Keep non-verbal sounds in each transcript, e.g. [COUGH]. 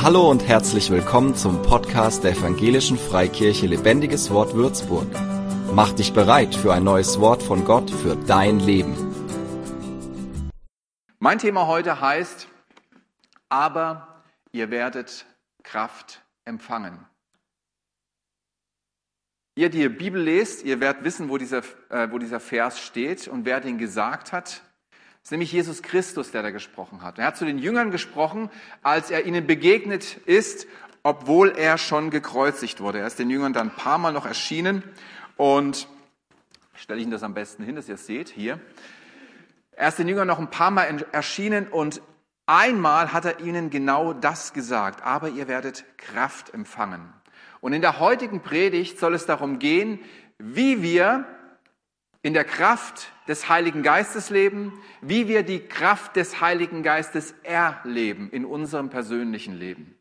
Hallo und herzlich willkommen zum Podcast der Evangelischen Freikirche Lebendiges Wort Würzburg. Mach dich bereit für ein neues Wort von Gott für dein Leben. Mein Thema heute heißt, aber ihr werdet Kraft empfangen. Ihr, die ihr Bibel lest, ihr werdet wissen, wo dieser, äh, wo dieser Vers steht und wer den gesagt hat ist nämlich Jesus Christus, der da gesprochen hat. Er hat zu den Jüngern gesprochen, als er ihnen begegnet ist, obwohl er schon gekreuzigt wurde. Er ist den Jüngern dann ein paar Mal noch erschienen und stelle ich Ihnen das am besten hin, dass ihr es seht, hier. Er ist den Jüngern noch ein paar Mal erschienen und einmal hat er ihnen genau das gesagt, aber ihr werdet Kraft empfangen. Und in der heutigen Predigt soll es darum gehen, wie wir in der Kraft des Heiligen Geistes leben, wie wir die Kraft des Heiligen Geistes erleben in unserem persönlichen Leben.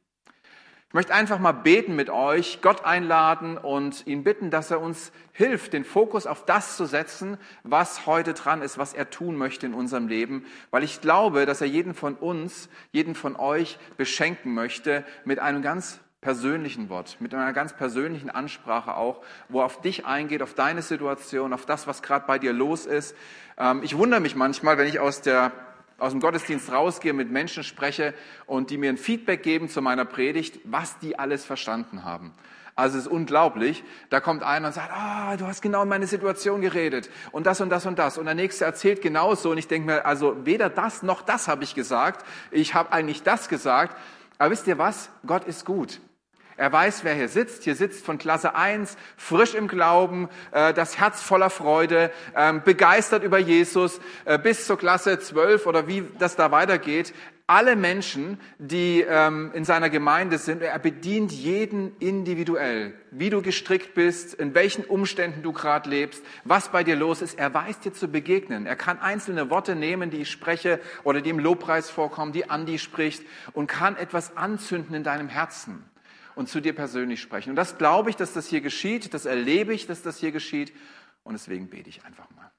Ich möchte einfach mal beten mit euch, Gott einladen und ihn bitten, dass er uns hilft, den Fokus auf das zu setzen, was heute dran ist, was er tun möchte in unserem Leben, weil ich glaube, dass er jeden von uns, jeden von euch beschenken möchte mit einem ganz persönlichen Wort, mit einer ganz persönlichen Ansprache auch, wo auf dich eingeht, auf deine Situation, auf das, was gerade bei dir los ist. Ähm, ich wundere mich manchmal, wenn ich aus, der, aus dem Gottesdienst rausgehe, mit Menschen spreche und die mir ein Feedback geben zu meiner Predigt, was die alles verstanden haben. Also es ist unglaublich. Da kommt einer und sagt, ah, du hast genau in meine Situation geredet und das und das und das. Und der nächste erzählt genauso und ich denke mir, also weder das noch das habe ich gesagt. Ich habe eigentlich das gesagt. Aber wisst ihr was? Gott ist gut. Er weiß, wer hier sitzt. Hier sitzt von Klasse 1, frisch im Glauben, äh, das Herz voller Freude, ähm, begeistert über Jesus, äh, bis zur Klasse 12 oder wie das da weitergeht. Alle Menschen, die ähm, in seiner Gemeinde sind, er bedient jeden individuell, wie du gestrickt bist, in welchen Umständen du gerade lebst, was bei dir los ist. Er weiß dir zu begegnen. Er kann einzelne Worte nehmen, die ich spreche oder die im Lobpreis vorkommen, die Andi spricht und kann etwas anzünden in deinem Herzen und zu dir persönlich sprechen. Und das glaube ich, dass das hier geschieht, das erlebe ich, dass das hier geschieht und deswegen bete ich einfach mal.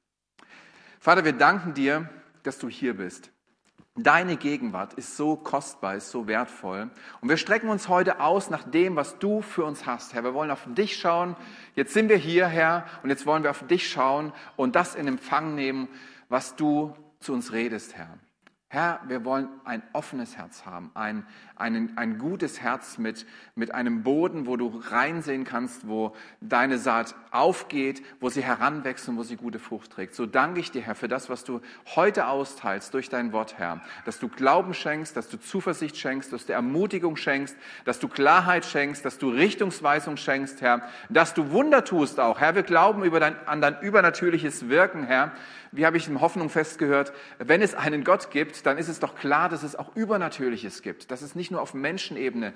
Vater, wir danken dir, dass du hier bist. Deine Gegenwart ist so kostbar, ist so wertvoll. Und wir strecken uns heute aus nach dem, was du für uns hast, Herr. Wir wollen auf dich schauen. Jetzt sind wir hier, Herr, und jetzt wollen wir auf dich schauen und das in Empfang nehmen, was du zu uns redest, Herr. Herr, wir wollen ein offenes Herz haben, ein, ein, ein gutes Herz mit, mit einem Boden, wo du reinsehen kannst, wo deine Saat aufgeht, wo sie heranwächst und wo sie gute Frucht trägt. So danke ich dir, Herr, für das, was du heute austeilst durch dein Wort, Herr. Dass du Glauben schenkst, dass du Zuversicht schenkst, dass du Ermutigung schenkst, dass du Klarheit schenkst, dass du Richtungsweisung schenkst, Herr. Dass du Wunder tust auch. Herr, wir glauben über dein, an dein übernatürliches Wirken, Herr wie habe ich in Hoffnung festgehört, wenn es einen Gott gibt, dann ist es doch klar, dass es auch Übernatürliches gibt, dass es nicht nur auf Menschenebene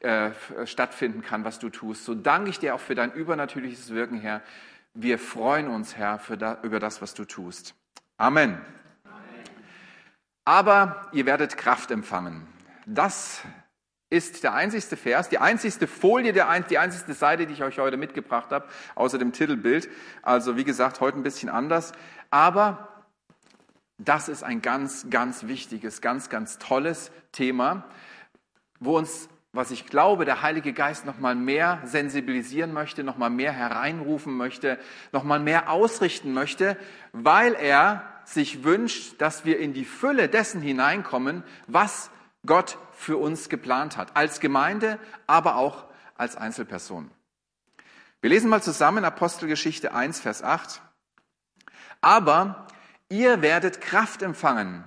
äh, stattfinden kann, was du tust. So danke ich dir auch für dein übernatürliches Wirken, Herr. Wir freuen uns, Herr, da, über das, was du tust. Amen. Aber ihr werdet Kraft empfangen. Das ist der einzigste Vers, die einzigste Folie, die einzigste Seite, die ich euch heute mitgebracht habe, außer dem Titelbild. Also wie gesagt, heute ein bisschen anders. Aber das ist ein ganz, ganz wichtiges, ganz, ganz tolles Thema, wo uns, was ich glaube, der Heilige Geist noch mal mehr sensibilisieren möchte, noch mal mehr hereinrufen möchte, noch mal mehr ausrichten möchte, weil er sich wünscht, dass wir in die Fülle dessen hineinkommen, was Gott für uns geplant hat, als Gemeinde, aber auch als Einzelperson. Wir lesen mal zusammen Apostelgeschichte 1, Vers 8. Aber ihr werdet Kraft empfangen,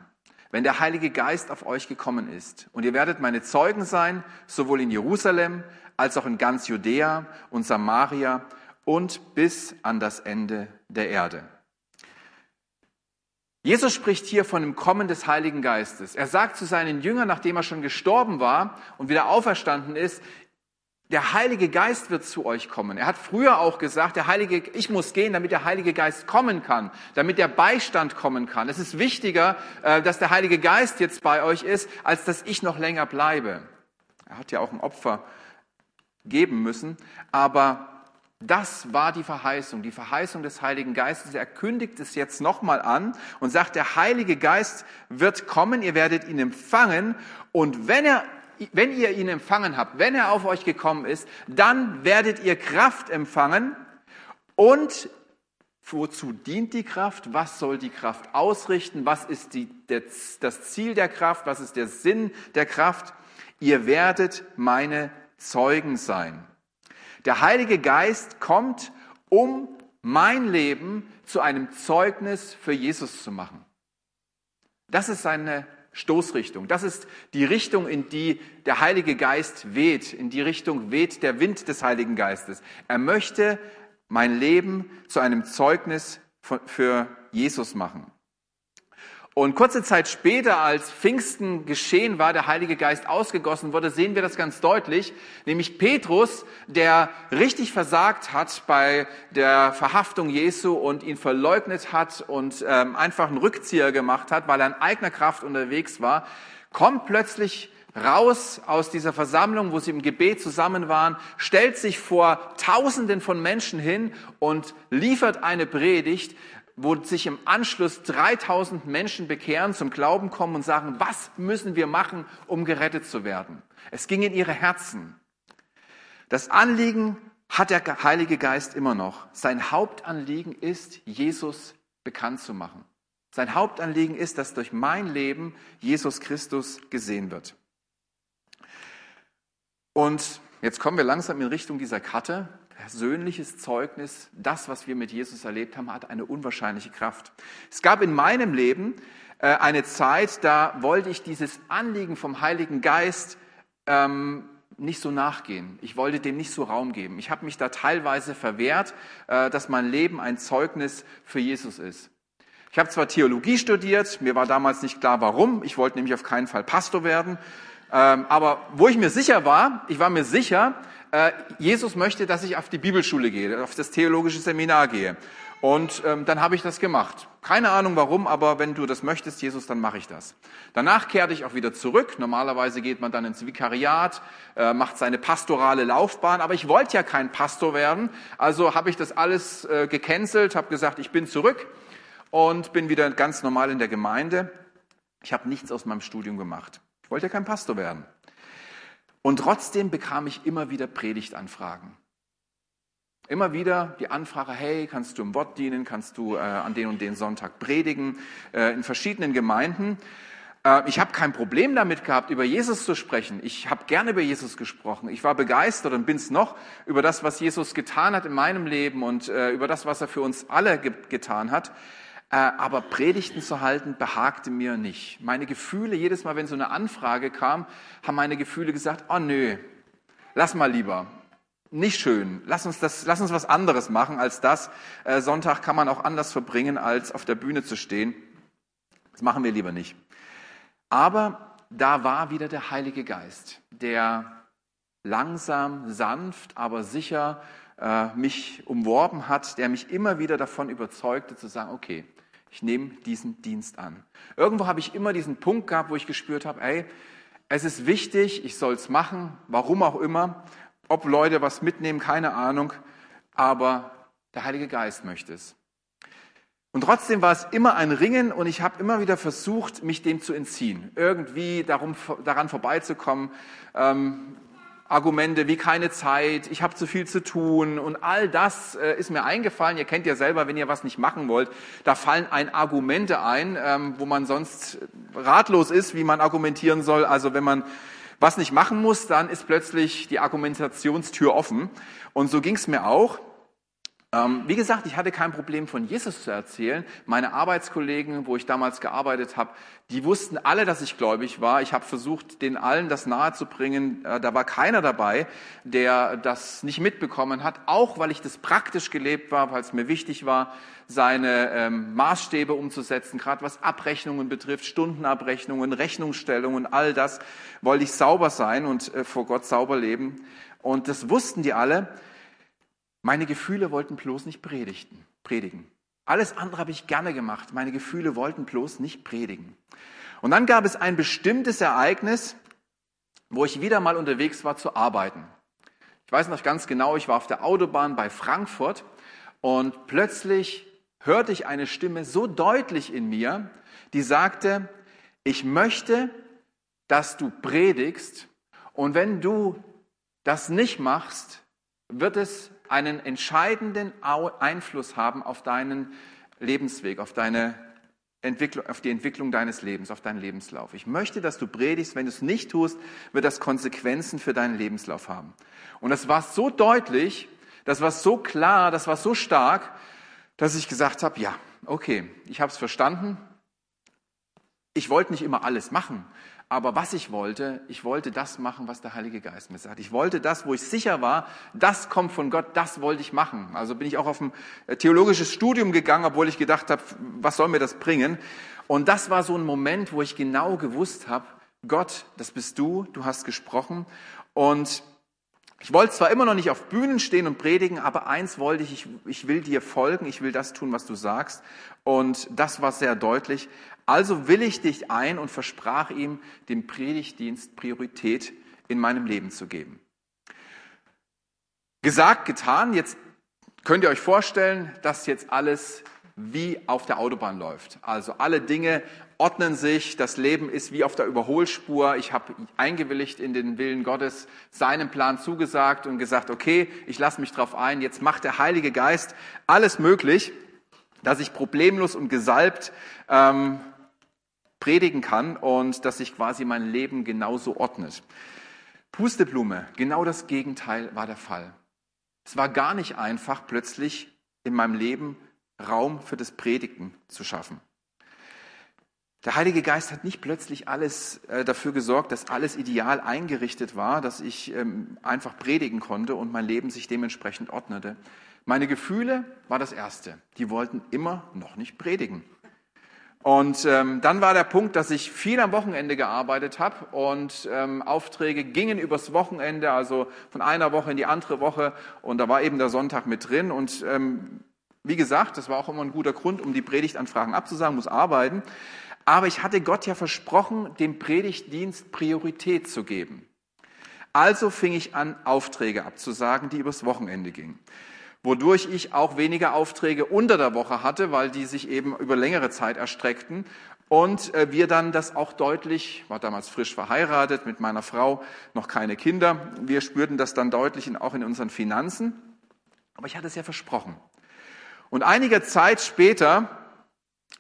wenn der Heilige Geist auf euch gekommen ist. Und ihr werdet meine Zeugen sein, sowohl in Jerusalem als auch in ganz Judäa und Samaria und bis an das Ende der Erde. Jesus spricht hier von dem Kommen des Heiligen Geistes. Er sagt zu seinen Jüngern, nachdem er schon gestorben war und wieder auferstanden ist, der Heilige Geist wird zu euch kommen. Er hat früher auch gesagt, der Heilige, ich muss gehen, damit der Heilige Geist kommen kann, damit der Beistand kommen kann. Es ist wichtiger, äh, dass der Heilige Geist jetzt bei euch ist, als dass ich noch länger bleibe. Er hat ja auch ein Opfer geben müssen, aber das war die Verheißung, die Verheißung des Heiligen Geistes. Er kündigt es jetzt nochmal an und sagt, der Heilige Geist wird kommen, ihr werdet ihn empfangen und wenn er wenn ihr ihn empfangen habt, wenn er auf euch gekommen ist, dann werdet ihr Kraft empfangen und Wozu dient die Kraft? Was soll die Kraft ausrichten? Was ist die, der, das Ziel der Kraft? Was ist der Sinn der Kraft? Ihr werdet meine Zeugen sein. Der Heilige Geist kommt, um mein Leben zu einem Zeugnis für Jesus zu machen. Das ist seine Stoßrichtung. Das ist die Richtung, in die der Heilige Geist weht. In die Richtung weht der Wind des Heiligen Geistes. Er möchte mein Leben zu einem Zeugnis für Jesus machen. Und kurze Zeit später, als Pfingsten geschehen war, der Heilige Geist ausgegossen wurde, sehen wir das ganz deutlich, nämlich Petrus, der richtig versagt hat bei der Verhaftung Jesu und ihn verleugnet hat und ähm, einfach einen Rückzieher gemacht hat, weil er in eigener Kraft unterwegs war, kommt plötzlich raus aus dieser Versammlung, wo sie im Gebet zusammen waren, stellt sich vor Tausenden von Menschen hin und liefert eine Predigt, wo sich im Anschluss 3000 Menschen bekehren, zum Glauben kommen und sagen, was müssen wir machen, um gerettet zu werden? Es ging in ihre Herzen. Das Anliegen hat der Heilige Geist immer noch. Sein Hauptanliegen ist, Jesus bekannt zu machen. Sein Hauptanliegen ist, dass durch mein Leben Jesus Christus gesehen wird. Und jetzt kommen wir langsam in Richtung dieser Karte persönliches Zeugnis, das, was wir mit Jesus erlebt haben, hat eine unwahrscheinliche Kraft. Es gab in meinem Leben äh, eine Zeit, da wollte ich dieses Anliegen vom Heiligen Geist ähm, nicht so nachgehen. Ich wollte dem nicht so Raum geben. Ich habe mich da teilweise verwehrt, äh, dass mein Leben ein Zeugnis für Jesus ist. Ich habe zwar Theologie studiert, mir war damals nicht klar, warum. Ich wollte nämlich auf keinen Fall Pastor werden. Ähm, aber wo ich mir sicher war, ich war mir sicher, Jesus möchte, dass ich auf die Bibelschule gehe, auf das theologische Seminar gehe. Und ähm, dann habe ich das gemacht. Keine Ahnung warum, aber wenn du das möchtest, Jesus, dann mache ich das. Danach kehrte ich auch wieder zurück. Normalerweise geht man dann ins Vikariat, äh, macht seine pastorale Laufbahn. Aber ich wollte ja kein Pastor werden, also habe ich das alles äh, gecancelt, habe gesagt, ich bin zurück und bin wieder ganz normal in der Gemeinde. Ich habe nichts aus meinem Studium gemacht. Ich wollte ja kein Pastor werden. Und trotzdem bekam ich immer wieder Predigtanfragen. Immer wieder die Anfrage, hey, kannst du im Wort dienen, kannst du äh, an den und den Sonntag predigen, äh, in verschiedenen Gemeinden. Äh, ich habe kein Problem damit gehabt, über Jesus zu sprechen. Ich habe gerne über Jesus gesprochen. Ich war begeistert und bin es noch über das, was Jesus getan hat in meinem Leben und äh, über das, was er für uns alle ge getan hat. Äh, aber Predigten zu halten behagte mir nicht. Meine Gefühle, jedes Mal, wenn so eine Anfrage kam, haben meine Gefühle gesagt, oh nö, lass mal lieber. Nicht schön. Lass uns das, lass uns was anderes machen als das. Äh, Sonntag kann man auch anders verbringen, als auf der Bühne zu stehen. Das machen wir lieber nicht. Aber da war wieder der Heilige Geist, der langsam, sanft, aber sicher äh, mich umworben hat, der mich immer wieder davon überzeugte zu sagen, okay, ich nehme diesen Dienst an. Irgendwo habe ich immer diesen Punkt gehabt, wo ich gespürt habe, ey, es ist wichtig, ich soll es machen, warum auch immer. Ob Leute was mitnehmen, keine Ahnung, aber der Heilige Geist möchte es. Und trotzdem war es immer ein Ringen und ich habe immer wieder versucht, mich dem zu entziehen, irgendwie darum, daran vorbeizukommen. Ähm, Argumente wie keine Zeit, ich habe zu viel zu tun und all das äh, ist mir eingefallen. Ihr kennt ja selber, wenn ihr was nicht machen wollt, da fallen ein Argumente ein, ähm, wo man sonst ratlos ist, wie man argumentieren soll. Also wenn man was nicht machen muss, dann ist plötzlich die Argumentationstür offen. Und so ging es mir auch. Ähm, wie gesagt, ich hatte kein Problem von Jesus zu erzählen. Meine Arbeitskollegen, wo ich damals gearbeitet habe, die wussten alle, dass ich gläubig war. Ich habe versucht, den allen das nahezubringen. Äh, da war keiner dabei, der das nicht mitbekommen hat, auch weil ich das praktisch gelebt war, weil es mir wichtig war, seine ähm, Maßstäbe umzusetzen, gerade was Abrechnungen betrifft, Stundenabrechnungen, Rechnungsstellungen, all das wollte ich sauber sein und äh, vor Gott sauber leben. Und das wussten die alle. Meine Gefühle wollten bloß nicht predigten, predigen. Alles andere habe ich gerne gemacht. Meine Gefühle wollten bloß nicht predigen. Und dann gab es ein bestimmtes Ereignis, wo ich wieder mal unterwegs war zu arbeiten. Ich weiß noch ganz genau, ich war auf der Autobahn bei Frankfurt und plötzlich hörte ich eine Stimme so deutlich in mir, die sagte, ich möchte, dass du predigst Und wenn du das nicht machst, wird es einen entscheidenden Einfluss haben auf deinen Lebensweg, auf deine Entwicklung, auf die Entwicklung deines Lebens, auf deinen Lebenslauf. Ich möchte, dass du predigst. Wenn du es nicht tust, wird das Konsequenzen für deinen Lebenslauf haben. Und das war so deutlich, das war so klar, das war so stark, dass ich gesagt habe, ja, okay, ich habe es verstanden. Ich wollte nicht immer alles machen, aber was ich wollte, ich wollte das machen, was der Heilige Geist mir sagt. Ich wollte das, wo ich sicher war, das kommt von Gott, das wollte ich machen. Also bin ich auch auf ein äh, theologisches Studium gegangen, obwohl ich gedacht habe, was soll mir das bringen? Und das war so ein Moment, wo ich genau gewusst habe, Gott, das bist du, du hast gesprochen. Und ich wollte zwar immer noch nicht auf Bühnen stehen und predigen, aber eins wollte ich, ich, ich will dir folgen, ich will das tun, was du sagst. Und das war sehr deutlich. Also will ich dich ein und versprach ihm, dem Predigtdienst Priorität in meinem Leben zu geben. Gesagt, getan, jetzt könnt ihr euch vorstellen, dass jetzt alles wie auf der Autobahn läuft. Also alle Dinge ordnen sich, das Leben ist wie auf der Überholspur. Ich habe eingewilligt in den Willen Gottes, seinem Plan zugesagt und gesagt, okay, ich lasse mich drauf ein, jetzt macht der Heilige Geist alles möglich, dass ich problemlos und gesalbt ähm, predigen kann und dass sich quasi mein Leben genauso ordnet. Pusteblume, genau das Gegenteil war der Fall. Es war gar nicht einfach, plötzlich in meinem Leben Raum für das Predigen zu schaffen. Der Heilige Geist hat nicht plötzlich alles äh, dafür gesorgt, dass alles ideal eingerichtet war, dass ich ähm, einfach predigen konnte und mein Leben sich dementsprechend ordnete. Meine Gefühle war das Erste. Die wollten immer noch nicht predigen. Und ähm, dann war der Punkt, dass ich viel am Wochenende gearbeitet habe und ähm, Aufträge gingen übers Wochenende, also von einer Woche in die andere Woche. Und da war eben der Sonntag mit drin. Und ähm, wie gesagt, das war auch immer ein guter Grund, um die Predigtanfragen abzusagen, muss arbeiten. Aber ich hatte Gott ja versprochen, dem Predigtdienst Priorität zu geben. Also fing ich an, Aufträge abzusagen, die übers Wochenende gingen. Wodurch ich auch weniger Aufträge unter der Woche hatte, weil die sich eben über längere Zeit erstreckten. Und äh, wir dann das auch deutlich, war damals frisch verheiratet mit meiner Frau, noch keine Kinder. Wir spürten das dann deutlich auch in unseren Finanzen. Aber ich hatte es ja versprochen. Und einige Zeit später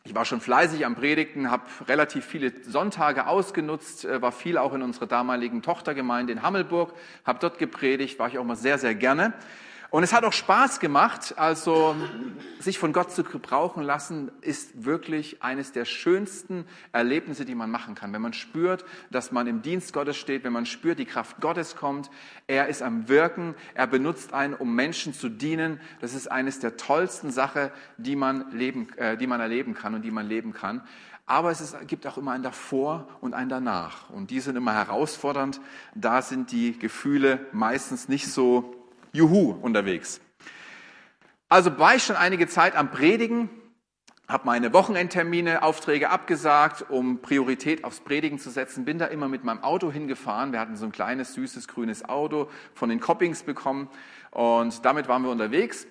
ich war schon fleißig am Predigten, habe relativ viele Sonntage ausgenutzt, äh, war viel auch in unserer damaligen Tochtergemeinde in Hammelburg, habe dort gepredigt, war ich auch mal sehr, sehr gerne. Und es hat auch Spaß gemacht. Also sich von Gott zu gebrauchen lassen, ist wirklich eines der schönsten Erlebnisse, die man machen kann. Wenn man spürt, dass man im Dienst Gottes steht, wenn man spürt, die Kraft Gottes kommt, er ist am Wirken, er benutzt einen, um Menschen zu dienen. Das ist eines der tollsten Sachen, die man, leben, äh, die man erleben kann und die man leben kann. Aber es ist, gibt auch immer ein davor und ein danach. Und die sind immer herausfordernd. Da sind die Gefühle meistens nicht so Juhu unterwegs. Also war ich schon einige Zeit am Predigen, habe meine Wochenendtermine, Aufträge abgesagt, um Priorität aufs Predigen zu setzen, bin da immer mit meinem Auto hingefahren. Wir hatten so ein kleines, süßes, grünes Auto von den Coppings bekommen und damit waren wir unterwegs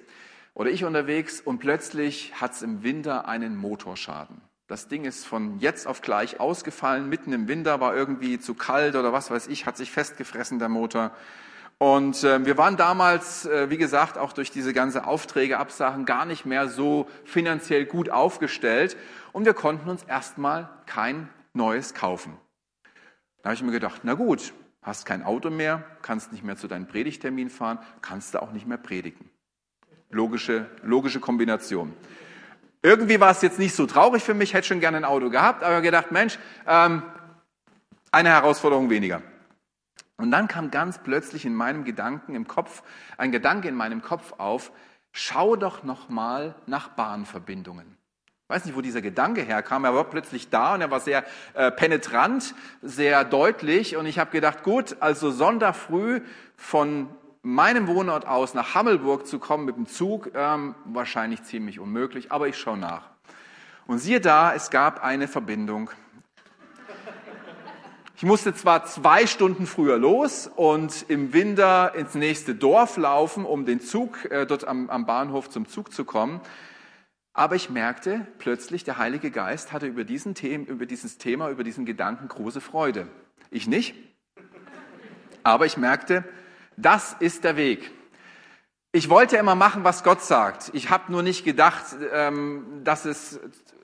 oder ich unterwegs und plötzlich hat es im Winter einen Motorschaden. Das Ding ist von jetzt auf gleich ausgefallen, mitten im Winter war irgendwie zu kalt oder was weiß ich, hat sich festgefressen der Motor und äh, wir waren damals, äh, wie gesagt, auch durch diese ganze Aufträge, Absagen gar nicht mehr so finanziell gut aufgestellt und wir konnten uns erstmal kein neues kaufen. Da habe ich mir gedacht, na gut, hast kein Auto mehr, kannst nicht mehr zu deinem Predigtermin fahren, kannst du auch nicht mehr predigen. Logische, logische Kombination. Irgendwie war es jetzt nicht so traurig für mich, hätte schon gerne ein Auto gehabt, aber gedacht, Mensch, ähm, eine Herausforderung weniger. Und dann kam ganz plötzlich in meinem Gedanken im Kopf, ein Gedanke in meinem Kopf auf, schau doch noch mal nach Bahnverbindungen. Ich weiß nicht, wo dieser Gedanke herkam, er war plötzlich da und er war sehr äh, penetrant, sehr deutlich und ich habe gedacht, gut, also Sonntag früh von meinem Wohnort aus nach Hammelburg zu kommen mit dem Zug, ähm, wahrscheinlich ziemlich unmöglich, aber ich schaue nach. Und siehe da, es gab eine Verbindung ich musste zwar zwei Stunden früher los und im Winter ins nächste Dorf laufen, um den Zug äh, dort am, am Bahnhof zum Zug zu kommen, aber ich merkte plötzlich, der Heilige Geist hatte über, diesen Thema, über dieses Thema, über diesen Gedanken große Freude. Ich nicht. Aber ich merkte, das ist der Weg. Ich wollte immer machen, was Gott sagt. Ich habe nur nicht gedacht, ähm, dass es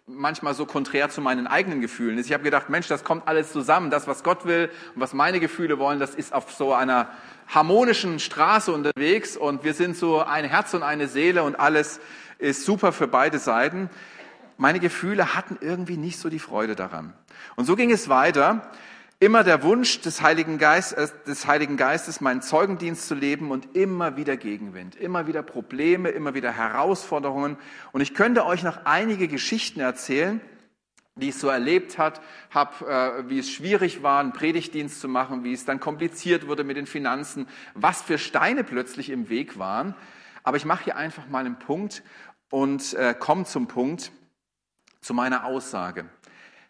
manchmal so konträr zu meinen eigenen Gefühlen ist. Ich habe gedacht, Mensch, das kommt alles zusammen. Das, was Gott will und was meine Gefühle wollen, das ist auf so einer harmonischen Straße unterwegs und wir sind so ein Herz und eine Seele und alles ist super für beide Seiten. Meine Gefühle hatten irgendwie nicht so die Freude daran. Und so ging es weiter immer der Wunsch des Heiligen, Geist, äh, des Heiligen Geistes, meinen Zeugendienst zu leben und immer wieder Gegenwind, immer wieder Probleme, immer wieder Herausforderungen. Und ich könnte euch noch einige Geschichten erzählen, die ich so erlebt hat, hab, äh, wie es schwierig war, einen Predigtdienst zu machen, wie es dann kompliziert wurde mit den Finanzen, was für Steine plötzlich im Weg waren. Aber ich mache hier einfach mal einen Punkt und äh, komme zum Punkt, zu meiner Aussage.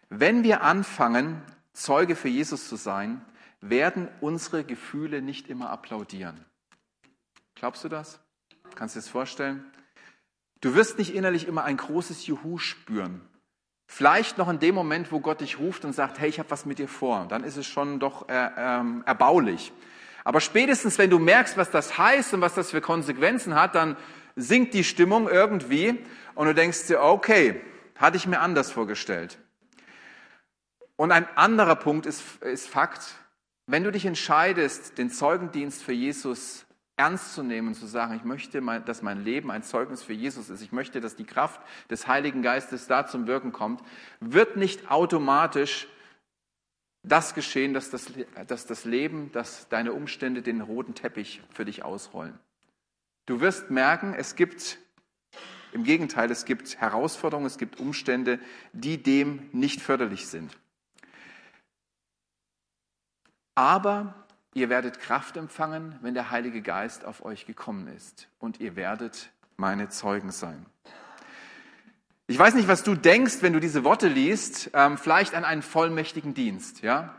Wenn wir anfangen, Zeuge für Jesus zu sein, werden unsere Gefühle nicht immer applaudieren. Glaubst du das? Kannst du dir das vorstellen? Du wirst nicht innerlich immer ein großes Juhu spüren. Vielleicht noch in dem Moment, wo Gott dich ruft und sagt, hey, ich habe was mit dir vor. Dann ist es schon doch äh, ähm, erbaulich. Aber spätestens, wenn du merkst, was das heißt und was das für Konsequenzen hat, dann sinkt die Stimmung irgendwie und du denkst dir, okay, hatte ich mir anders vorgestellt. Und ein anderer Punkt ist, ist Fakt, wenn du dich entscheidest, den Zeugendienst für Jesus ernst zu nehmen und zu sagen, ich möchte, dass mein Leben ein Zeugnis für Jesus ist, ich möchte, dass die Kraft des Heiligen Geistes da zum Wirken kommt, wird nicht automatisch das geschehen, dass das, dass das Leben, dass deine Umstände den roten Teppich für dich ausrollen. Du wirst merken, es gibt, im Gegenteil, es gibt Herausforderungen, es gibt Umstände, die dem nicht förderlich sind. Aber ihr werdet Kraft empfangen, wenn der Heilige Geist auf euch gekommen ist. Und ihr werdet meine Zeugen sein. Ich weiß nicht, was du denkst, wenn du diese Worte liest, ähm, vielleicht an einen vollmächtigen Dienst, ja,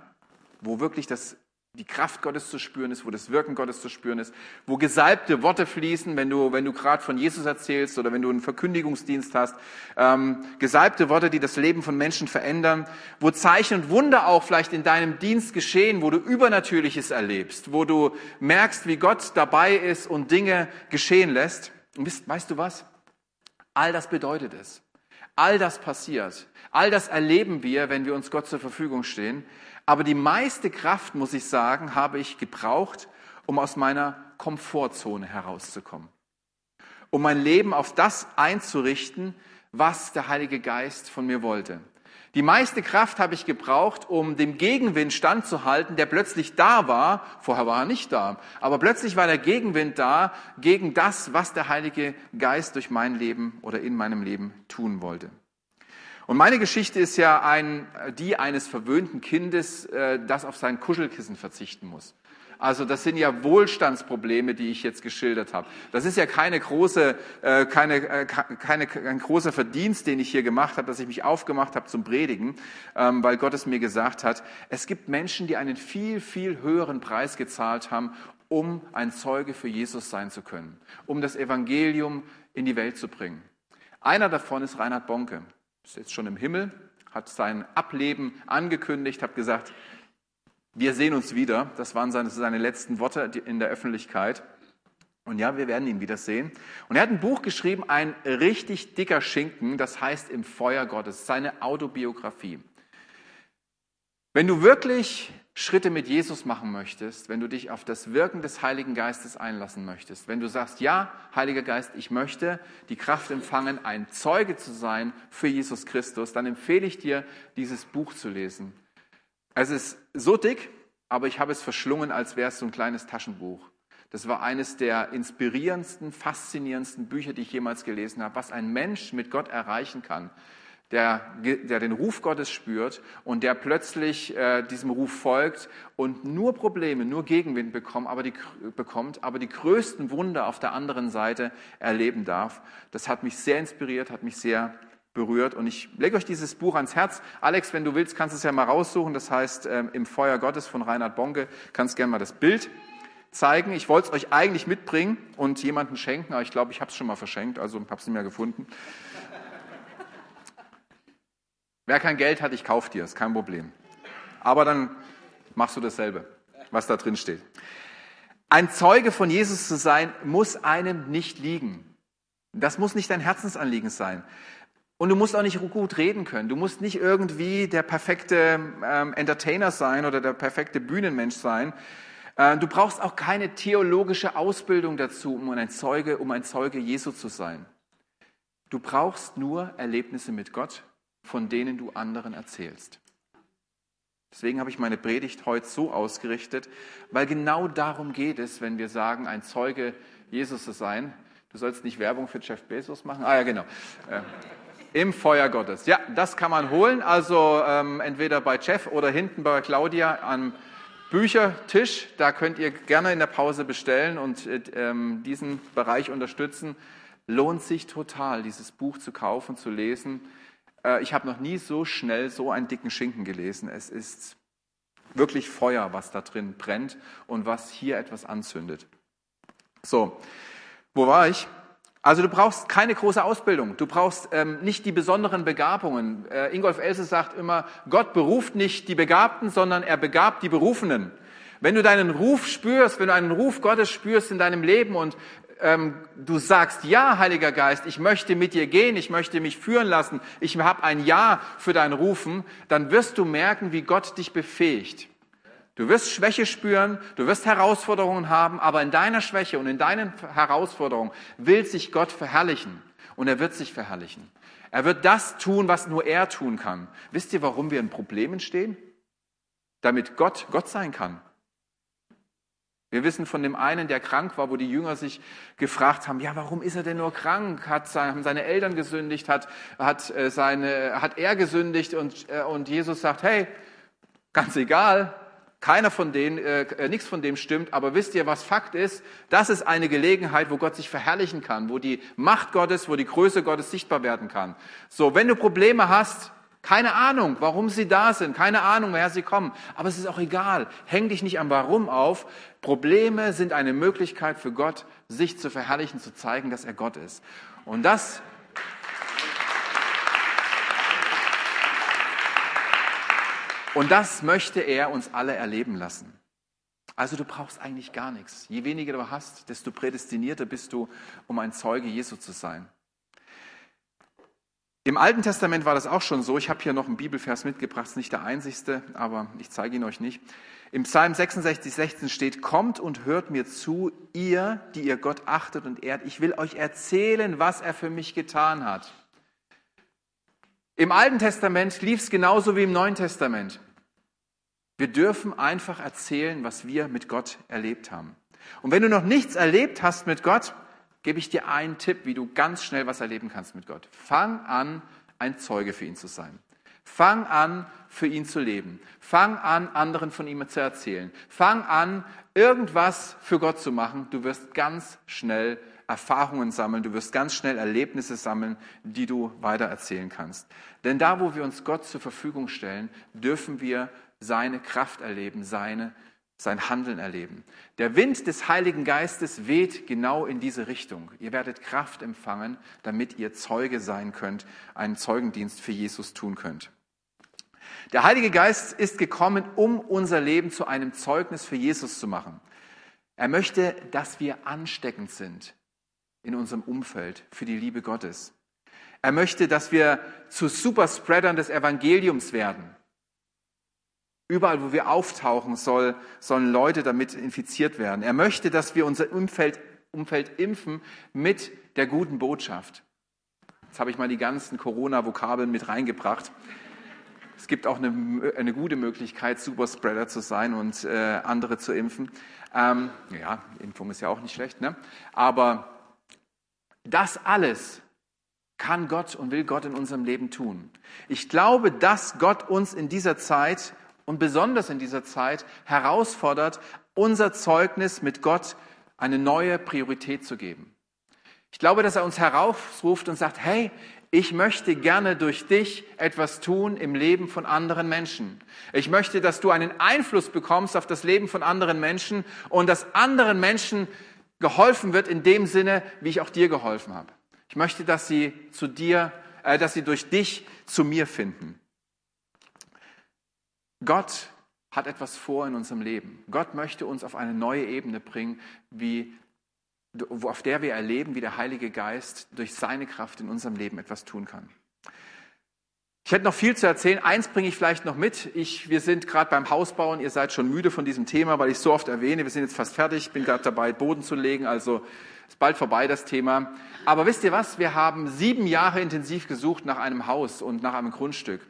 wo wirklich das die Kraft Gottes zu spüren ist, wo das Wirken Gottes zu spüren ist, wo gesalbte Worte fließen, wenn du, wenn du gerade von Jesus erzählst oder wenn du einen Verkündigungsdienst hast, ähm, gesalbte Worte, die das Leben von Menschen verändern, wo Zeichen und Wunder auch vielleicht in deinem Dienst geschehen, wo du Übernatürliches erlebst, wo du merkst, wie Gott dabei ist und Dinge geschehen lässt. Und weißt, weißt du was? All das bedeutet es. All das passiert. All das erleben wir, wenn wir uns Gott zur Verfügung stehen. Aber die meiste Kraft, muss ich sagen, habe ich gebraucht, um aus meiner Komfortzone herauszukommen. Um mein Leben auf das einzurichten, was der Heilige Geist von mir wollte. Die meiste Kraft habe ich gebraucht, um dem Gegenwind standzuhalten, der plötzlich da war. Vorher war er nicht da. Aber plötzlich war der Gegenwind da gegen das, was der Heilige Geist durch mein Leben oder in meinem Leben tun wollte. Und meine Geschichte ist ja ein, die eines verwöhnten Kindes, äh, das auf sein Kuschelkissen verzichten muss. Also das sind ja Wohlstandsprobleme, die ich jetzt geschildert habe. Das ist ja keine große, äh, keine, äh, keine, kein großer Verdienst, den ich hier gemacht habe, dass ich mich aufgemacht habe zum Predigen, ähm, weil Gott es mir gesagt hat. Es gibt Menschen, die einen viel, viel höheren Preis gezahlt haben, um ein Zeuge für Jesus sein zu können, um das Evangelium in die Welt zu bringen. Einer davon ist Reinhard Bonke ist jetzt schon im Himmel, hat sein Ableben angekündigt, hat gesagt, wir sehen uns wieder. Das waren seine, seine letzten Worte in der Öffentlichkeit. Und ja, wir werden ihn wieder sehen. Und er hat ein Buch geschrieben, ein richtig dicker Schinken, das heißt Im Feuer Gottes, seine Autobiografie. Wenn du wirklich Schritte mit Jesus machen möchtest, wenn du dich auf das Wirken des Heiligen Geistes einlassen möchtest, wenn du sagst, ja, Heiliger Geist, ich möchte die Kraft empfangen, ein Zeuge zu sein für Jesus Christus, dann empfehle ich dir, dieses Buch zu lesen. Es ist so dick, aber ich habe es verschlungen, als wäre es so ein kleines Taschenbuch. Das war eines der inspirierendsten, faszinierendsten Bücher, die ich jemals gelesen habe, was ein Mensch mit Gott erreichen kann, der, der den Ruf Gottes spürt und der plötzlich äh, diesem Ruf folgt und nur Probleme, nur Gegenwind bekommt aber, die, bekommt, aber die größten Wunder auf der anderen Seite erleben darf. Das hat mich sehr inspiriert, hat mich sehr berührt und ich lege euch dieses Buch ans Herz. Alex, wenn du willst, kannst du es ja mal raussuchen. Das heißt ähm, Im Feuer Gottes von Reinhard Bonke. Kannst gerne mal das Bild zeigen. Ich wollte es euch eigentlich mitbringen und jemanden schenken, aber ich glaube, ich habe es schon mal verschenkt, also habe es nicht mehr gefunden. Wer kein Geld hat, ich kaufe dir, ist kein Problem. Aber dann machst du dasselbe. was da drin steht. Ein Zeuge von Jesus zu sein, muss einem nicht liegen. Das muss nicht dein Herzensanliegen sein. Und du musst auch nicht gut reden können. Du musst nicht irgendwie der perfekte ähm, Entertainer sein oder der perfekte Bühnenmensch sein. Äh, du brauchst auch keine theologische Ausbildung dazu, um ein Zeuge, um ein Zeuge Jesu zu sein. Du brauchst nur Erlebnisse mit Gott, von denen du anderen erzählst. Deswegen habe ich meine Predigt heute so ausgerichtet, weil genau darum geht es, wenn wir sagen, ein Zeuge Jesus zu sein. Du sollst nicht Werbung für Jeff Bezos machen. Ah ja, genau. Äh, im Feuer Gottes. Ja, das kann man holen. Also ähm, entweder bei Jeff oder hinten bei Claudia am Büchertisch. Da könnt ihr gerne in der Pause bestellen und äh, ähm, diesen Bereich unterstützen. Lohnt sich total, dieses Buch zu kaufen, zu lesen. Äh, ich habe noch nie so schnell so einen dicken Schinken gelesen. Es ist wirklich Feuer, was da drin brennt und was hier etwas anzündet. So, wo war ich? Also du brauchst keine große Ausbildung, du brauchst ähm, nicht die besonderen Begabungen. Äh, Ingolf Else sagt immer, Gott beruft nicht die Begabten, sondern er begabt die Berufenen. Wenn du deinen Ruf spürst, wenn du einen Ruf Gottes spürst in deinem Leben und ähm, du sagst, ja, Heiliger Geist, ich möchte mit dir gehen, ich möchte mich führen lassen, ich habe ein Ja für dein Rufen, dann wirst du merken, wie Gott dich befähigt. Du wirst Schwäche spüren, du wirst Herausforderungen haben, aber in deiner Schwäche und in deinen Herausforderungen will sich Gott verherrlichen. Und er wird sich verherrlichen. Er wird das tun, was nur er tun kann. Wisst ihr, warum wir in Problemen stehen? Damit Gott Gott sein kann. Wir wissen von dem einen, der krank war, wo die Jünger sich gefragt haben, ja, warum ist er denn nur krank? Hat seine, haben seine Eltern gesündigt? Hat, hat, äh, seine, hat er gesündigt? Und, äh, und Jesus sagt, hey, ganz egal, keiner von denen, äh, äh, nichts von dem stimmt, aber wisst ihr, was Fakt ist? Das ist eine Gelegenheit, wo Gott sich verherrlichen kann, wo die Macht Gottes, wo die Größe Gottes sichtbar werden kann. So, wenn du Probleme hast, keine Ahnung, warum sie da sind, keine Ahnung, woher sie kommen, aber es ist auch egal. Häng dich nicht am Warum auf. Probleme sind eine Möglichkeit für Gott, sich zu verherrlichen, zu zeigen, dass er Gott ist. Und das Und das möchte er uns alle erleben lassen. Also du brauchst eigentlich gar nichts. Je weniger du hast, desto prädestinierter bist du, um ein Zeuge Jesu zu sein. Im Alten Testament war das auch schon so. Ich habe hier noch einen Bibelvers mitgebracht, ist nicht der einzigste, aber ich zeige ihn euch nicht. Im Psalm 66, 16 steht, kommt und hört mir zu, ihr, die ihr Gott achtet und ehrt. Ich will euch erzählen, was er für mich getan hat. Im Alten Testament lief es genauso wie im Neuen Testament. Wir dürfen einfach erzählen, was wir mit Gott erlebt haben. Und wenn du noch nichts erlebt hast mit Gott, gebe ich dir einen Tipp, wie du ganz schnell was erleben kannst mit Gott. Fang an, ein Zeuge für ihn zu sein. Fang an, für ihn zu leben. Fang an, anderen von ihm zu erzählen. Fang an, irgendwas für Gott zu machen. Du wirst ganz schnell Erfahrungen sammeln, du wirst ganz schnell Erlebnisse sammeln, die du weiter erzählen kannst. Denn da, wo wir uns Gott zur Verfügung stellen, dürfen wir seine Kraft erleben, seine, sein Handeln erleben. Der Wind des Heiligen Geistes weht genau in diese Richtung. Ihr werdet Kraft empfangen, damit ihr Zeuge sein könnt, einen Zeugendienst für Jesus tun könnt. Der Heilige Geist ist gekommen, um unser Leben zu einem Zeugnis für Jesus zu machen. Er möchte, dass wir ansteckend sind in unserem Umfeld für die Liebe Gottes. Er möchte, dass wir zu Superspreadern des Evangeliums werden. Überall, wo wir auftauchen, soll, sollen Leute damit infiziert werden. Er möchte, dass wir unser Umfeld, Umfeld impfen mit der guten Botschaft. Jetzt habe ich mal die ganzen Corona-Vokabeln mit reingebracht. Es gibt auch eine, eine gute Möglichkeit, Superspreader zu sein und äh, andere zu impfen. Ähm, ja, Impfung ist ja auch nicht schlecht, ne? Aber das alles kann Gott und will Gott in unserem Leben tun. Ich glaube, dass Gott uns in dieser Zeit und besonders in dieser Zeit herausfordert, unser Zeugnis mit Gott eine neue Priorität zu geben. Ich glaube, dass er uns herausruft und sagt, hey, ich möchte gerne durch dich etwas tun im Leben von anderen Menschen. Ich möchte, dass du einen Einfluss bekommst auf das Leben von anderen Menschen und dass anderen Menschen geholfen wird in dem Sinne, wie ich auch dir geholfen habe. Ich möchte, dass sie zu dir, äh, dass sie durch dich zu mir finden. Gott hat etwas vor in unserem Leben. Gott möchte uns auf eine neue Ebene bringen, wie, auf der wir erleben, wie der Heilige Geist durch seine Kraft in unserem Leben etwas tun kann. Ich hätte noch viel zu erzählen. Eins bringe ich vielleicht noch mit. Ich, wir sind gerade beim Hausbauen. Ihr seid schon müde von diesem Thema, weil ich es so oft erwähne. Wir sind jetzt fast fertig. Bin gerade dabei, Boden zu legen. Also ist bald vorbei das Thema. Aber wisst ihr was? Wir haben sieben Jahre intensiv gesucht nach einem Haus und nach einem Grundstück.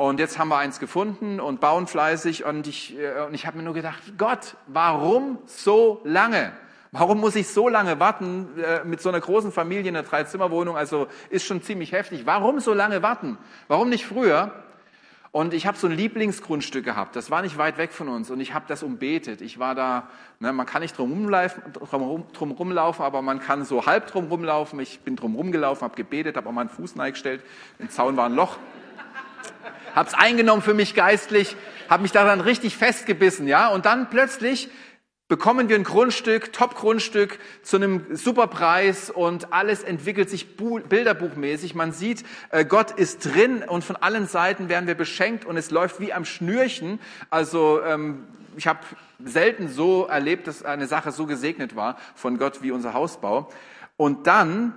Und jetzt haben wir eins gefunden und bauen fleißig. Und ich, äh, und ich habe mir nur gedacht, Gott, warum so lange? Warum muss ich so lange warten äh, mit so einer großen Familie in einer Dreizimmerwohnung? Also ist schon ziemlich heftig. Warum so lange warten? Warum nicht früher? Und ich habe so ein Lieblingsgrundstück gehabt. Das war nicht weit weg von uns und ich habe das umbetet. Ich war da, ne, man kann nicht drum rumlaufen, drum, drum rumlaufen, aber man kann so halb drum rumlaufen. Ich bin drum rumgelaufen, habe gebetet, habe auch meinen Fuß neigestellt. Im Zaun war ein Loch. Habe es eingenommen für mich geistlich, habe mich daran richtig festgebissen, ja. Und dann plötzlich bekommen wir ein Grundstück, Top-Grundstück zu einem super Preis und alles entwickelt sich bilderbuchmäßig. Man sieht, äh, Gott ist drin und von allen Seiten werden wir beschenkt und es läuft wie am Schnürchen. Also ähm, ich habe selten so erlebt, dass eine Sache so gesegnet war von Gott wie unser Hausbau. Und dann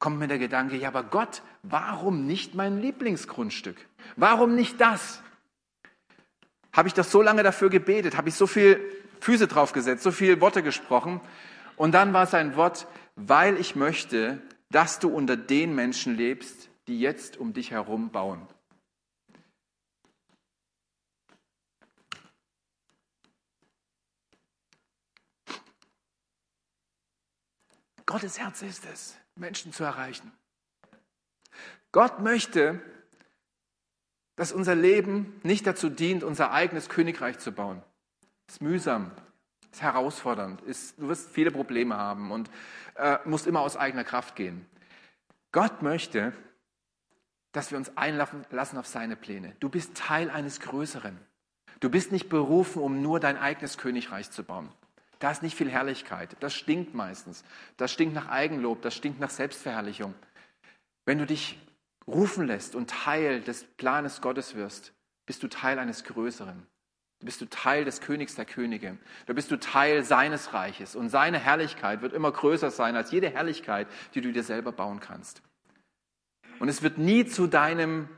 kommt mir der Gedanke, ja, aber Gott, warum nicht mein Lieblingsgrundstück? Warum nicht das? Habe ich das so lange dafür gebetet? Habe ich so viel Füße draufgesetzt, so viele Worte gesprochen. Und dann war sein Wort, weil ich möchte, dass du unter den Menschen lebst, die jetzt um dich herum bauen. Gottes Herz ist es, Menschen zu erreichen. Gott möchte, dass unser Leben nicht dazu dient, unser eigenes Königreich zu bauen ist mühsam, ist herausfordernd, ist, du wirst viele Probleme haben und äh, musst immer aus eigener Kraft gehen. Gott möchte, dass wir uns einlassen auf seine Pläne. Du bist Teil eines Größeren. Du bist nicht berufen, um nur dein eigenes Königreich zu bauen. Da ist nicht viel Herrlichkeit. Das stinkt meistens. Das stinkt nach Eigenlob. Das stinkt nach Selbstverherrlichung. Wenn du dich rufen lässt und Teil des Planes Gottes wirst, bist du Teil eines Größeren. Da bist du Teil des Königs der Könige. Da bist du Teil seines Reiches. Und seine Herrlichkeit wird immer größer sein als jede Herrlichkeit, die du dir selber bauen kannst. Und es wird nie zu deinem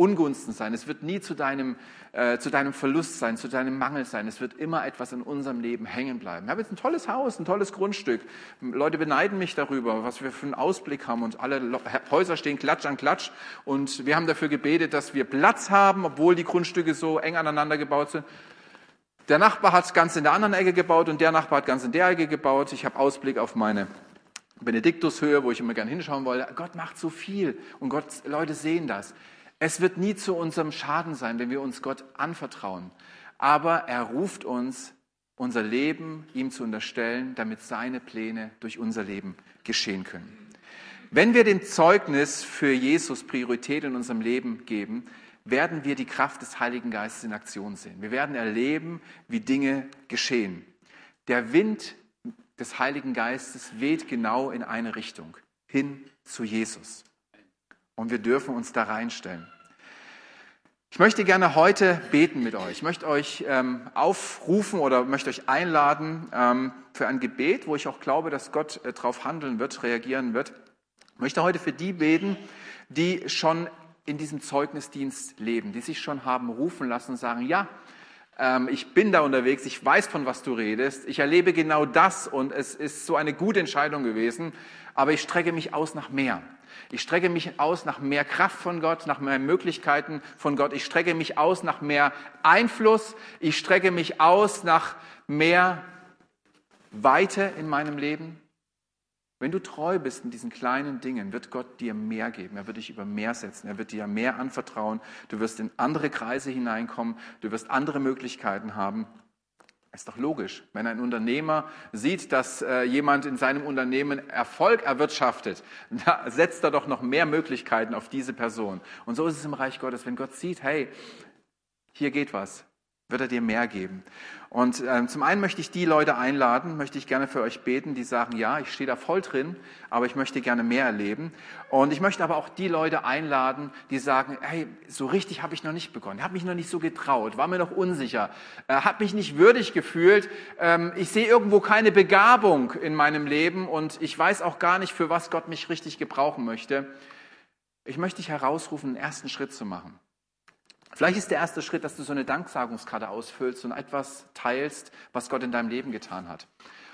Ungunsten sein. Es wird nie zu deinem, äh, zu deinem Verlust sein, zu deinem Mangel sein. Es wird immer etwas in unserem Leben hängen bleiben. Wir haben jetzt ein tolles Haus, ein tolles Grundstück. Leute beneiden mich darüber, was wir für einen Ausblick haben und alle Häuser stehen Klatsch an Klatsch. Und wir haben dafür gebetet, dass wir Platz haben, obwohl die Grundstücke so eng aneinander gebaut sind. Der Nachbar hat ganz in der anderen Ecke gebaut und der Nachbar hat ganz in der Ecke gebaut. Ich habe Ausblick auf meine Benediktushöhe, wo ich immer gerne hinschauen wollte. Gott macht so viel und Gott, Leute sehen das. Es wird nie zu unserem Schaden sein, wenn wir uns Gott anvertrauen. Aber er ruft uns, unser Leben ihm zu unterstellen, damit seine Pläne durch unser Leben geschehen können. Wenn wir dem Zeugnis für Jesus Priorität in unserem Leben geben, werden wir die Kraft des Heiligen Geistes in Aktion sehen. Wir werden erleben, wie Dinge geschehen. Der Wind des Heiligen Geistes weht genau in eine Richtung, hin zu Jesus. Und wir dürfen uns da reinstellen. Ich möchte gerne heute beten mit euch. Ich möchte euch ähm, aufrufen oder möchte euch einladen ähm, für ein Gebet, wo ich auch glaube, dass Gott äh, darauf handeln wird, reagieren wird. Ich möchte heute für die beten, die schon in diesem Zeugnisdienst leben, die sich schon haben rufen lassen und sagen, ja, ähm, ich bin da unterwegs, ich weiß, von was du redest, ich erlebe genau das und es ist so eine gute Entscheidung gewesen, aber ich strecke mich aus nach mehr. Ich strecke mich aus nach mehr Kraft von Gott, nach mehr Möglichkeiten von Gott. Ich strecke mich aus nach mehr Einfluss. Ich strecke mich aus nach mehr Weite in meinem Leben. Wenn du treu bist in diesen kleinen Dingen, wird Gott dir mehr geben. Er wird dich über mehr setzen. Er wird dir mehr anvertrauen. Du wirst in andere Kreise hineinkommen. Du wirst andere Möglichkeiten haben. Ist doch logisch. Wenn ein Unternehmer sieht, dass äh, jemand in seinem Unternehmen Erfolg erwirtschaftet, [LAUGHS] da setzt er doch noch mehr Möglichkeiten auf diese Person. Und so ist es im Reich Gottes. Wenn Gott sieht, hey, hier geht was. Wird er dir mehr geben. Und ähm, zum einen möchte ich die Leute einladen, möchte ich gerne für euch beten, die sagen, ja, ich stehe da voll drin, aber ich möchte gerne mehr erleben. Und ich möchte aber auch die Leute einladen, die sagen, hey, so richtig habe ich noch nicht begonnen, habe mich noch nicht so getraut, war mir noch unsicher, äh, habe mich nicht würdig gefühlt, ähm, ich sehe irgendwo keine Begabung in meinem Leben und ich weiß auch gar nicht, für was Gott mich richtig gebrauchen möchte. Ich möchte dich herausrufen, einen ersten Schritt zu machen. Vielleicht ist der erste Schritt, dass du so eine Danksagungskarte ausfüllst und etwas teilst, was Gott in deinem Leben getan hat.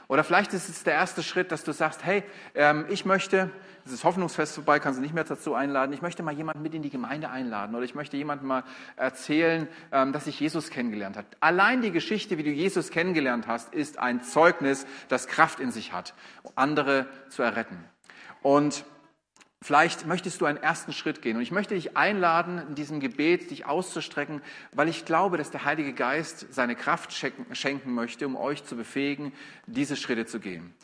Oder vielleicht ist es der erste Schritt, dass du sagst, hey, ähm, ich möchte, es ist Hoffnungsfest vorbei, kannst du nicht mehr dazu einladen, ich möchte mal jemanden mit in die Gemeinde einladen oder ich möchte jemandem mal erzählen, ähm, dass ich Jesus kennengelernt habe. Allein die Geschichte, wie du Jesus kennengelernt hast, ist ein Zeugnis, das Kraft in sich hat, andere zu erretten. Und Vielleicht möchtest du einen ersten Schritt gehen. Und ich möchte dich einladen, in diesem Gebet dich auszustrecken, weil ich glaube, dass der Heilige Geist seine Kraft schenken möchte, um euch zu befähigen, diese Schritte zu gehen.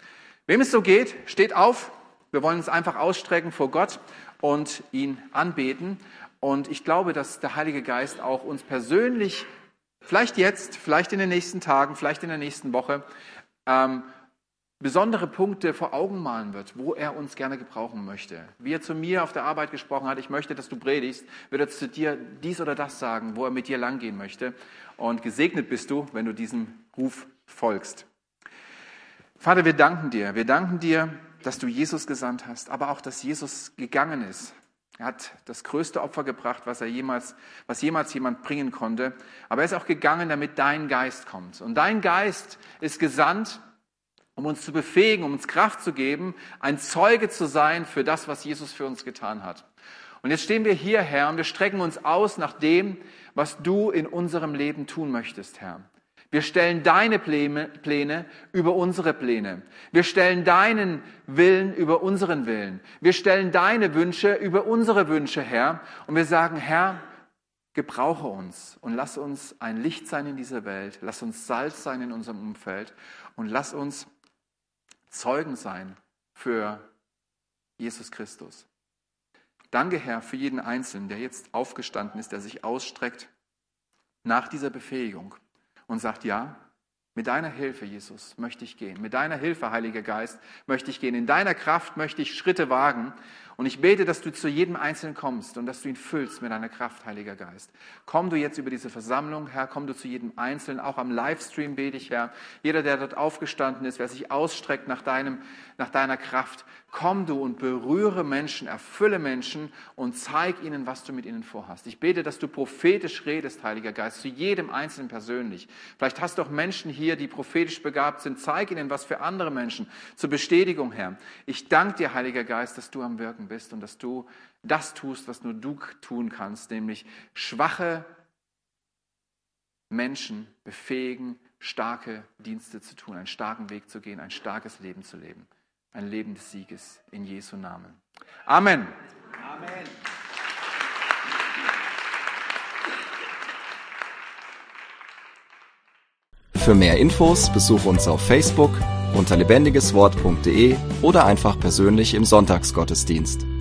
Wem es so geht, steht auf. Wir wollen uns einfach ausstrecken vor Gott und ihn anbeten. Und ich glaube, dass der Heilige Geist auch uns persönlich, vielleicht jetzt, vielleicht in den nächsten Tagen, vielleicht in der nächsten Woche, ähm, besondere Punkte vor Augen malen wird, wo er uns gerne gebrauchen möchte. Wie er zu mir auf der Arbeit gesprochen hat, ich möchte, dass du predigst, wird er zu dir dies oder das sagen, wo er mit dir langgehen möchte. Und gesegnet bist du, wenn du diesem Ruf folgst. Vater, wir danken dir. Wir danken dir, dass du Jesus gesandt hast, aber auch, dass Jesus gegangen ist. Er hat das größte Opfer gebracht, was er jemals, was jemals jemand bringen konnte. Aber er ist auch gegangen, damit dein Geist kommt. Und dein Geist ist gesandt, um uns zu befähigen, um uns Kraft zu geben, ein Zeuge zu sein für das, was Jesus für uns getan hat. Und jetzt stehen wir hier, Herr, und wir strecken uns aus nach dem, was du in unserem Leben tun möchtest, Herr. Wir stellen deine Pläne über unsere Pläne. Wir stellen deinen Willen über unseren Willen. Wir stellen deine Wünsche über unsere Wünsche, Herr. Und wir sagen, Herr, gebrauche uns und lass uns ein Licht sein in dieser Welt. Lass uns Salz sein in unserem Umfeld. Und lass uns Zeugen sein für Jesus Christus. Danke, Herr, für jeden Einzelnen, der jetzt aufgestanden ist, der sich ausstreckt nach dieser Befähigung und sagt, ja, mit deiner Hilfe, Jesus, möchte ich gehen. Mit deiner Hilfe, Heiliger Geist, möchte ich gehen. In deiner Kraft möchte ich Schritte wagen. Und ich bete, dass du zu jedem Einzelnen kommst und dass du ihn füllst mit deiner Kraft, Heiliger Geist. Komm du jetzt über diese Versammlung, Herr, komm du zu jedem Einzelnen. Auch am Livestream bete ich, Herr. Jeder, der dort aufgestanden ist, wer sich ausstreckt nach, deinem, nach deiner Kraft, komm du und berühre Menschen, erfülle Menschen und zeig ihnen, was du mit ihnen vorhast. Ich bete, dass du prophetisch redest, Heiliger Geist, zu jedem Einzelnen persönlich. Vielleicht hast du auch Menschen hier, die prophetisch begabt sind. Zeig ihnen was für andere Menschen zur Bestätigung, Herr. Ich danke dir, Heiliger Geist, dass du am Wirken bist und dass du das tust, was nur du tun kannst, nämlich schwache Menschen befähigen, starke Dienste zu tun, einen starken Weg zu gehen, ein starkes Leben zu leben ein Leben des Sieges in Jesu Namen. Amen. Amen. Für mehr Infos besuche uns auf Facebook unter lebendigeswort.de oder einfach persönlich im Sonntagsgottesdienst.